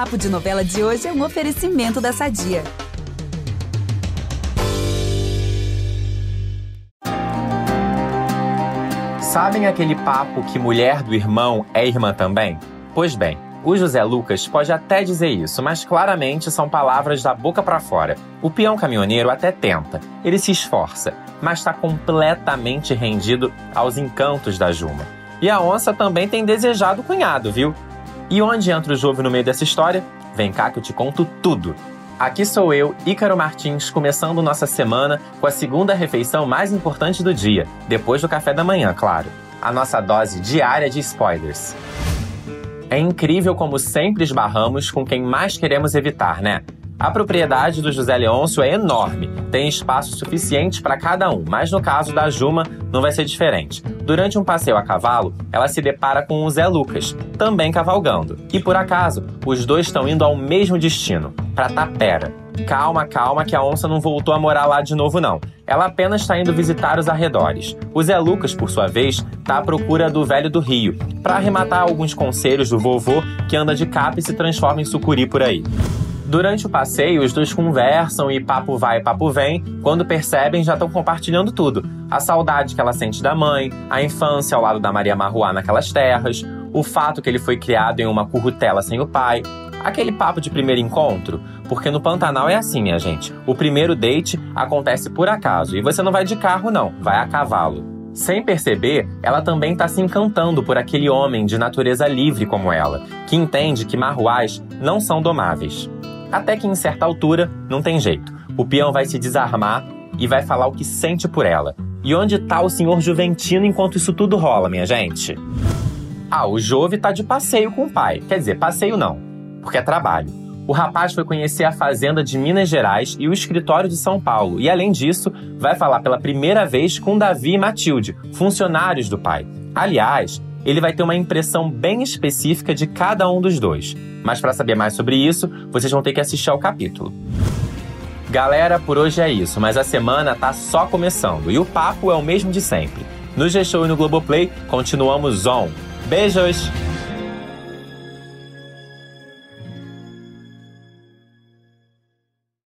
Papo de Novela de hoje é um oferecimento da Sadia. Sabem aquele papo que mulher do irmão é irmã também? Pois bem, o José Lucas pode até dizer isso, mas claramente são palavras da boca para fora. O peão caminhoneiro até tenta, ele se esforça, mas está completamente rendido aos encantos da Juma. E a onça também tem desejado o cunhado, viu? E onde entra o Jove no meio dessa história? Vem cá que eu te conto tudo. Aqui sou eu, Ícaro Martins, começando nossa semana com a segunda refeição mais importante do dia, depois do café da manhã, claro. A nossa dose diária de spoilers. É incrível como sempre esbarramos com quem mais queremos evitar, né? A propriedade do José Leôncio é enorme, tem espaço suficiente para cada um, mas no caso da Juma não vai ser diferente. Durante um passeio a cavalo, ela se depara com o Zé Lucas, também cavalgando. E por acaso, os dois estão indo ao mesmo destino, para Tapera. Calma, calma, que a onça não voltou a morar lá de novo, não. Ela apenas está indo visitar os arredores. O Zé Lucas, por sua vez, está à procura do velho do Rio, para arrematar alguns conselhos do vovô que anda de capa e se transforma em sucuri por aí. Durante o passeio, os dois conversam e papo vai, papo vem. Quando percebem, já estão compartilhando tudo. A saudade que ela sente da mãe, a infância ao lado da Maria Marruá naquelas terras, o fato que ele foi criado em uma currutela sem o pai, aquele papo de primeiro encontro, porque no Pantanal é assim, minha gente. O primeiro date acontece por acaso e você não vai de carro, não, vai a cavalo. Sem perceber, ela também está se encantando por aquele homem de natureza livre como ela, que entende que marruás não são domáveis. Até que em certa altura, não tem jeito. O peão vai se desarmar e vai falar o que sente por ela. E onde tá o senhor Juventino enquanto isso tudo rola, minha gente? Ah, o Jove tá de passeio com o pai. Quer dizer, passeio não, porque é trabalho. O rapaz foi conhecer a fazenda de Minas Gerais e o escritório de São Paulo, e além disso, vai falar pela primeira vez com Davi e Matilde, funcionários do pai. Aliás, ele vai ter uma impressão bem específica de cada um dos dois. Mas para saber mais sobre isso, vocês vão ter que assistir ao capítulo. Galera, por hoje é isso, mas a semana tá só começando e o papo é o mesmo de sempre. No G-Show e no Globoplay, continuamos on. Beijos!